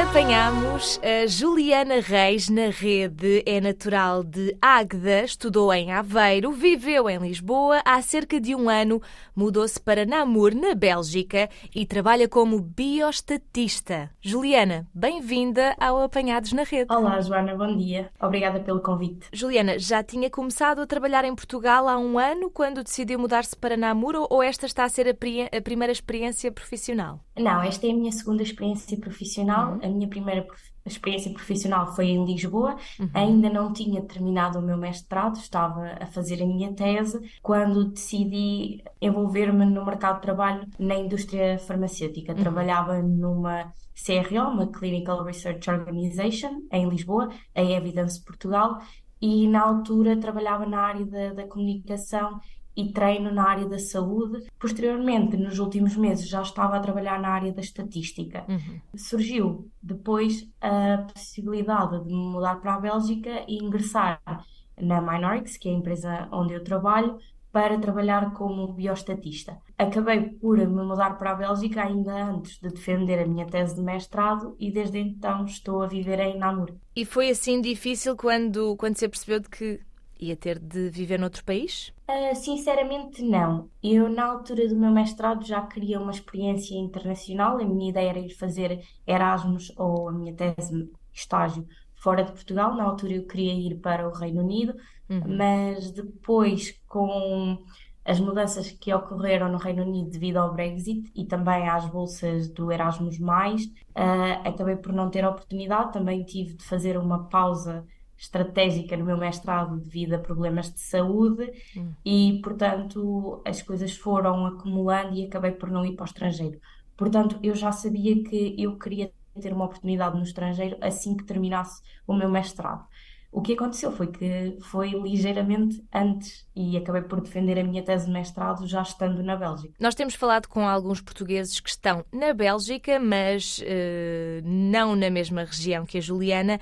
Apanhamos a Juliana Reis na rede. É natural de Águeda, estudou em Aveiro, viveu em Lisboa. Há cerca de um ano mudou-se para Namur, na Bélgica, e trabalha como biostatista. Juliana, bem-vinda ao Apanhados na Rede. Olá, Joana, bom dia. Obrigada pelo convite. Juliana, já tinha começado a trabalhar em Portugal há um ano, quando decidiu mudar-se para Namur, ou esta está a ser a, a primeira experiência profissional? Não, esta é a minha segunda experiência profissional. Uhum. A minha primeira experiência profissional foi em Lisboa. Uhum. Ainda não tinha terminado o meu mestrado, estava a fazer a minha tese quando decidi envolver-me no mercado de trabalho na indústria farmacêutica. Uhum. Trabalhava numa CRO, uma Clinical Research Organization, em Lisboa, a Evidence Portugal, e na altura trabalhava na área da, da comunicação e treino na área da saúde. Posteriormente, nos últimos meses, já estava a trabalhar na área da estatística. Uhum. Surgiu depois a possibilidade de me mudar para a Bélgica e ingressar na Minorix, que é a empresa onde eu trabalho, para trabalhar como biostatista. Acabei por me mudar para a Bélgica ainda antes de defender a minha tese de mestrado e desde então estou a viver em Namur. E foi assim difícil quando, quando se percebeu de que ia ter de viver noutro país? Uh, sinceramente, não. Eu, na altura do meu mestrado, já queria uma experiência internacional. A minha ideia era ir fazer Erasmus ou a minha tese, estágio, fora de Portugal. Na altura, eu queria ir para o Reino Unido, uhum. mas depois, com as mudanças que ocorreram no Reino Unido devido ao Brexit e também às bolsas do Erasmus, uh, acabei por não ter oportunidade. Também tive de fazer uma pausa estratégica no meu mestrado devido a problemas de saúde hum. e, portanto, as coisas foram acumulando e acabei por não ir para o estrangeiro. Portanto, eu já sabia que eu queria ter uma oportunidade no estrangeiro assim que terminasse o meu mestrado. O que aconteceu foi que foi ligeiramente antes e acabei por defender a minha tese de mestrado já estando na Bélgica. Nós temos falado com alguns portugueses que estão na Bélgica, mas uh, não na mesma região que a Juliana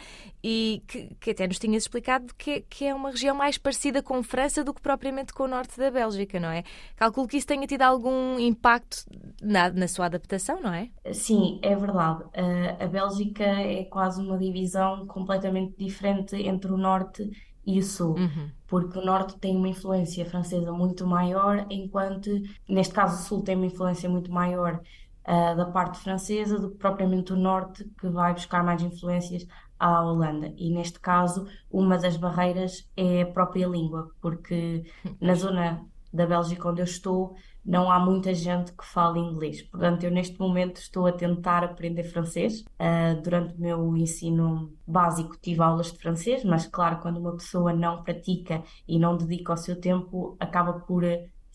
e que, que até nos tinhas explicado que, que, é uma região mais parecida com França do que propriamente com o norte da Bélgica, não é? Calculo que isso tenha tido algum impacto na, na sua adaptação, não é? Sim, é verdade. Uh, a Bélgica é quase uma divisão completamente diferente entre o norte e o sul, uhum. porque o norte tem uma influência francesa muito maior, enquanto, neste caso, o sul tem uma influência muito maior uh, da parte francesa do que propriamente o norte, que vai buscar mais influências à Holanda. E neste caso, uma das barreiras é a própria língua, porque na zona da Bélgica onde eu estou não há muita gente que fala inglês. Portanto, eu neste momento estou a tentar aprender francês. Uh, durante o meu ensino básico tive aulas de francês, mas claro, quando uma pessoa não pratica e não dedica o seu tempo, acaba por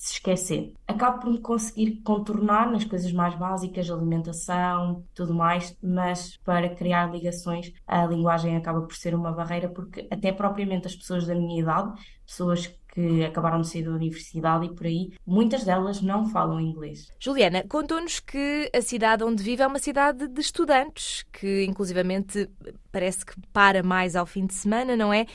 se esquecer. Acabo por me conseguir contornar nas coisas mais básicas, alimentação, tudo mais, mas para criar ligações, a linguagem acaba por ser uma barreira, porque até propriamente as pessoas da minha idade, pessoas que acabaram de sair da universidade e por aí, muitas delas não falam inglês. Juliana, contou-nos que a cidade onde vive é uma cidade de estudantes, que inclusivamente parece que para mais ao fim de semana, não é?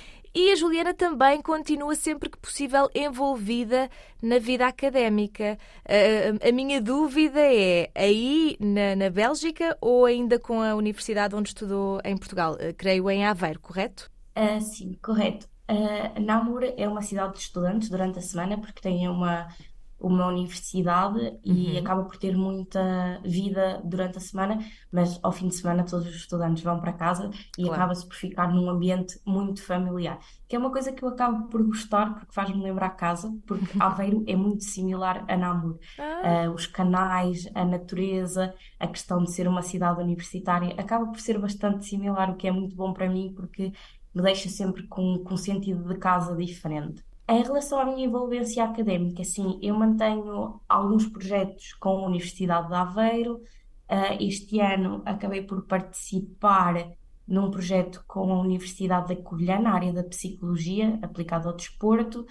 E a Juliana também continua sempre que possível envolvida na vida académica. A, minha dúvida é aí na, na, Bélgica ou ainda com a universidade onde estudou em Portugal? Uh, creio em Aveiro, correto? Uh, sim, correto. Uh, Namur é uma cidade de estudantes durante a semana porque tem uma uma universidade e uhum. acaba por ter muita vida durante a semana, mas ao fim de semana todos os estudantes vão para casa e claro. acaba-se por ficar num ambiente muito familiar, que é uma coisa que eu acabo por gostar porque faz-me lembrar casa, porque Aveiro é muito similar a Namur. Ah. Uh, os canais, a natureza, a questão de ser uma cidade universitária acaba por ser bastante similar, o que é muito bom para mim porque me deixa sempre com, com um sentido de casa diferente. Em relação à minha envolvência académica, sim, eu mantenho alguns projetos com a Universidade de Aveiro. Uh, este ano acabei por participar num projeto com a Universidade da Covilhã, na área da psicologia aplicada ao desporto.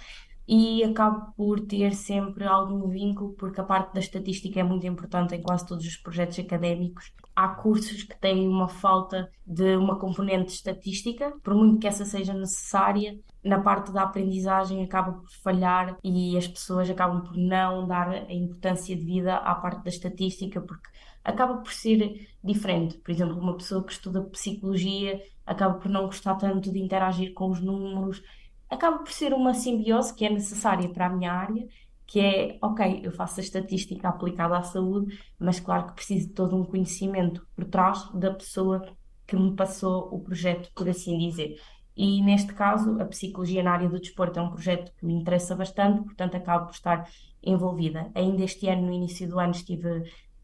E acabo por ter sempre algum vínculo, porque a parte da estatística é muito importante em quase todos os projetos académicos. Há cursos que têm uma falta de uma componente estatística, por muito que essa seja necessária, na parte da aprendizagem acaba por falhar e as pessoas acabam por não dar a importância devida à parte da estatística, porque acaba por ser diferente. Por exemplo, uma pessoa que estuda psicologia acaba por não gostar tanto de interagir com os números acaba por ser uma simbiose que é necessária para a minha área, que é, ok, eu faço a estatística aplicada à saúde, mas claro que preciso de todo um conhecimento por trás da pessoa que me passou o projeto, por assim dizer. E neste caso, a psicologia na área do desporto é um projeto que me interessa bastante, portanto, acabo por estar envolvida. Ainda este ano, no início do ano, estive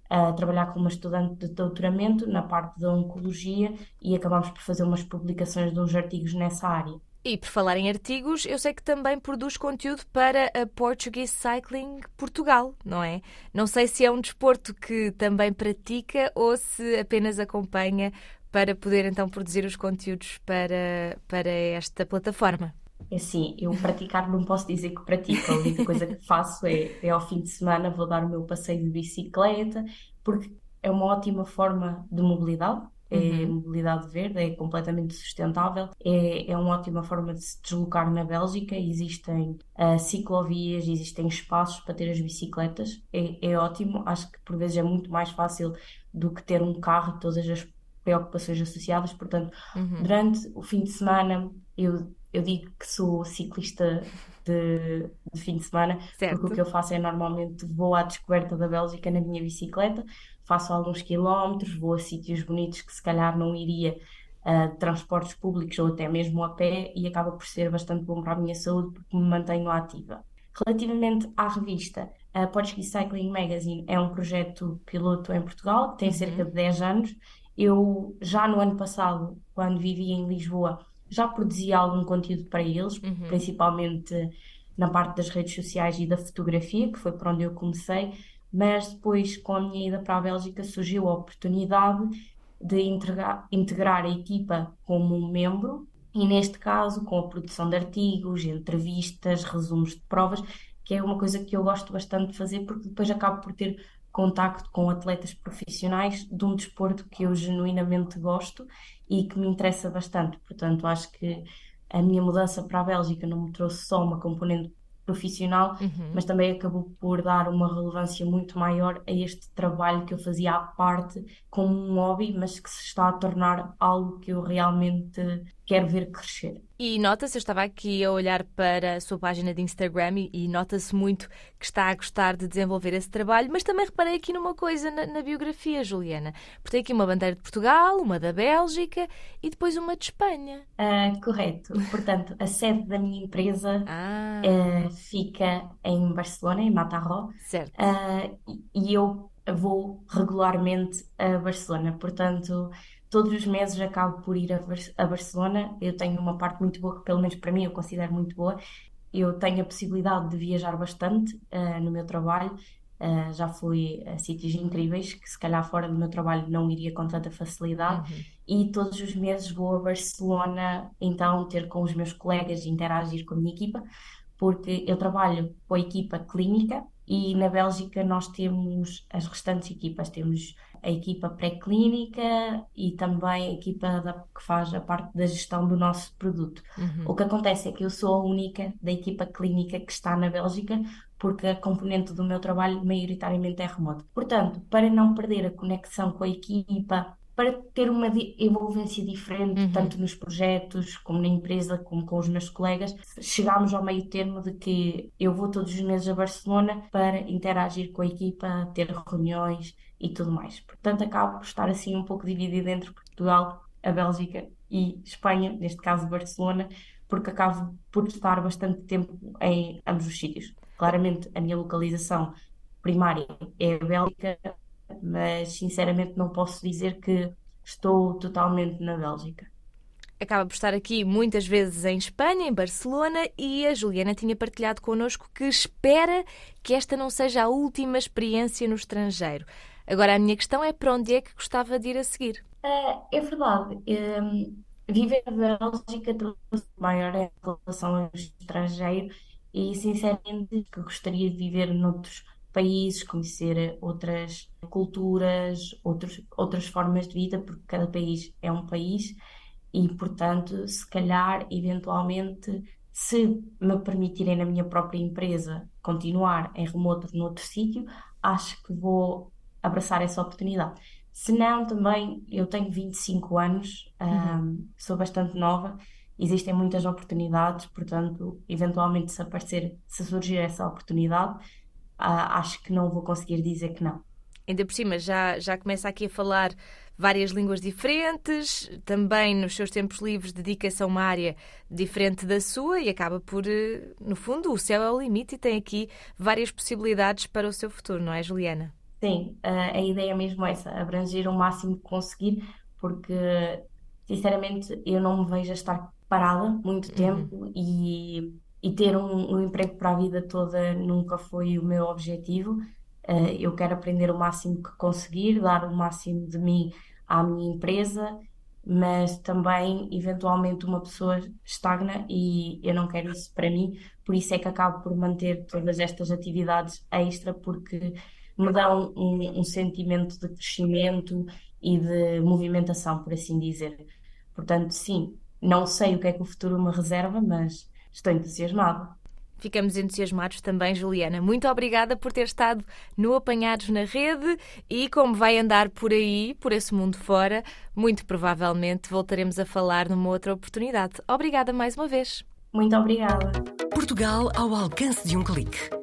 a trabalhar com uma estudante de doutoramento na parte da oncologia e acabámos por fazer umas publicações de uns artigos nessa área. E por falar em artigos, eu sei que também produz conteúdo para a Portuguese Cycling Portugal, não é? Não sei se é um desporto que também pratica ou se apenas acompanha para poder então produzir os conteúdos para, para esta plataforma. É assim, eu praticar não posso dizer que pratico, a única coisa que faço é, é ao fim de semana vou dar o meu passeio de bicicleta, porque é uma ótima forma de mobilidade, é uhum. mobilidade verde, é completamente sustentável, é, é uma ótima forma de se deslocar na Bélgica. Existem uh, ciclovias, existem espaços para ter as bicicletas, é, é ótimo. Acho que por vezes é muito mais fácil do que ter um carro e todas as preocupações associadas. Portanto, uhum. durante o fim de semana, eu, eu digo que sou ciclista de, de fim de semana, certo. porque o que eu faço é normalmente vou à descoberta da Bélgica na minha bicicleta faço alguns quilómetros, vou a sítios bonitos que se calhar não iria uh, de transportes públicos ou até mesmo a pé e acaba por ser bastante bom para a minha saúde porque me mantenho ativa. Relativamente à revista, a Portuguese Cycling Magazine é um projeto piloto em Portugal tem uhum. cerca de 10 anos. Eu já no ano passado, quando vivia em Lisboa, já produzia algum conteúdo para eles, uhum. principalmente na parte das redes sociais e da fotografia, que foi por onde eu comecei, mas depois, com a minha ida para a Bélgica, surgiu a oportunidade de integrar, integrar a equipa como um membro, e neste caso, com a produção de artigos, entrevistas, resumos de provas, que é uma coisa que eu gosto bastante de fazer, porque depois acabo por ter contacto com atletas profissionais de um desporto que eu genuinamente gosto e que me interessa bastante. Portanto, acho que a minha mudança para a Bélgica não me trouxe só uma componente profissional, uhum. mas também acabou por dar uma relevância muito maior a este trabalho que eu fazia à parte como um hobby, mas que se está a tornar algo que eu realmente quero ver crescer. E nota-se, eu estava aqui a olhar para a sua página de Instagram e, e nota-se muito que está a gostar de desenvolver esse trabalho, mas também reparei aqui numa coisa na, na biografia, Juliana. Porque tem aqui uma bandeira de Portugal, uma da Bélgica e depois uma de Espanha. Uh, correto. Portanto, a sede da minha empresa ah. uh, fica em Barcelona, em Mataró. Certo. Uh, e eu vou regularmente a Barcelona. Portanto, todos os meses acabo por ir a, a Barcelona. Eu tenho uma parte muito boa, que pelo menos para mim eu considero muito boa. Eu tenho a possibilidade de viajar bastante uh, no meu trabalho. Uh, já fui a sítios incríveis que se calhar fora do meu trabalho não iria com tanta facilidade. Uhum. E todos os meses vou a Barcelona, então ter com os meus colegas e interagir com a minha equipa, porque eu trabalho com a equipa clínica e na Bélgica nós temos as restantes equipas, temos a equipa pré-clínica e também a equipa da, que faz a parte da gestão do nosso produto. Uhum. O que acontece é que eu sou a única da equipa clínica que está na Bélgica, porque a componente do meu trabalho maioritariamente é remoto. Portanto, para não perder a conexão com a equipa, para ter uma envolvência diferente, uhum. tanto nos projetos, como na empresa, como com os meus colegas, chegámos ao meio termo de que eu vou todos os meses a Barcelona para interagir com a equipa, ter reuniões e tudo mais. Portanto, acabo por estar assim um pouco dividida entre Portugal, a Bélgica e Espanha, neste caso Barcelona, porque acabo por estar bastante tempo em ambos os sítios. Claramente, a minha localização primária é a Bélgica, mas sinceramente não posso dizer que estou totalmente na Bélgica. Acaba por estar aqui muitas vezes em Espanha, em Barcelona, e a Juliana tinha partilhado connosco que espera que esta não seja a última experiência no estrangeiro. Agora, a minha questão é para onde é que gostava de ir a seguir? É, é verdade. Um, viver na Bélgica trouxe maior relação ao estrangeiro e sinceramente que gostaria de viver noutros países, conhecer outras culturas, outros, outras formas de vida, porque cada país é um país e, portanto, se calhar, eventualmente, se me permitirem na minha própria empresa continuar em remoto noutro sítio, acho que vou abraçar essa oportunidade. Se não, também eu tenho 25 anos, uhum. um, sou bastante nova, existem muitas oportunidades, portanto, eventualmente se aparecer, se surgir essa oportunidade, uh, acho que não vou conseguir dizer que não. Ainda por cima, já, já começa aqui a falar várias línguas diferentes, também nos seus tempos livres dedica-se a uma área diferente da sua e acaba por, eh, no fundo, o céu é o limite e tem aqui várias possibilidades para o seu futuro, não é, Juliana? Sim, a ideia é mesmo essa, abranger o máximo que conseguir, porque sinceramente eu não me vejo a estar parada muito uhum. tempo uhum. e, e ter um, um emprego para a vida toda nunca foi o meu objetivo. Uh, eu quero aprender o máximo que conseguir, dar o máximo de mim à minha empresa, mas também, eventualmente, uma pessoa estagna e eu não quero isso para mim, por isso é que acabo por manter todas estas atividades extra, porque me dão um, um sentimento de crescimento e de movimentação, por assim dizer. Portanto, sim, não sei o que é que o futuro me reserva, mas estou entusiasmada. Ficamos entusiasmados também, Juliana. Muito obrigada por ter estado no Apanhados na Rede e como vai andar por aí, por esse mundo fora, muito provavelmente voltaremos a falar numa outra oportunidade. Obrigada mais uma vez. Muito obrigada. Portugal ao alcance de um clique.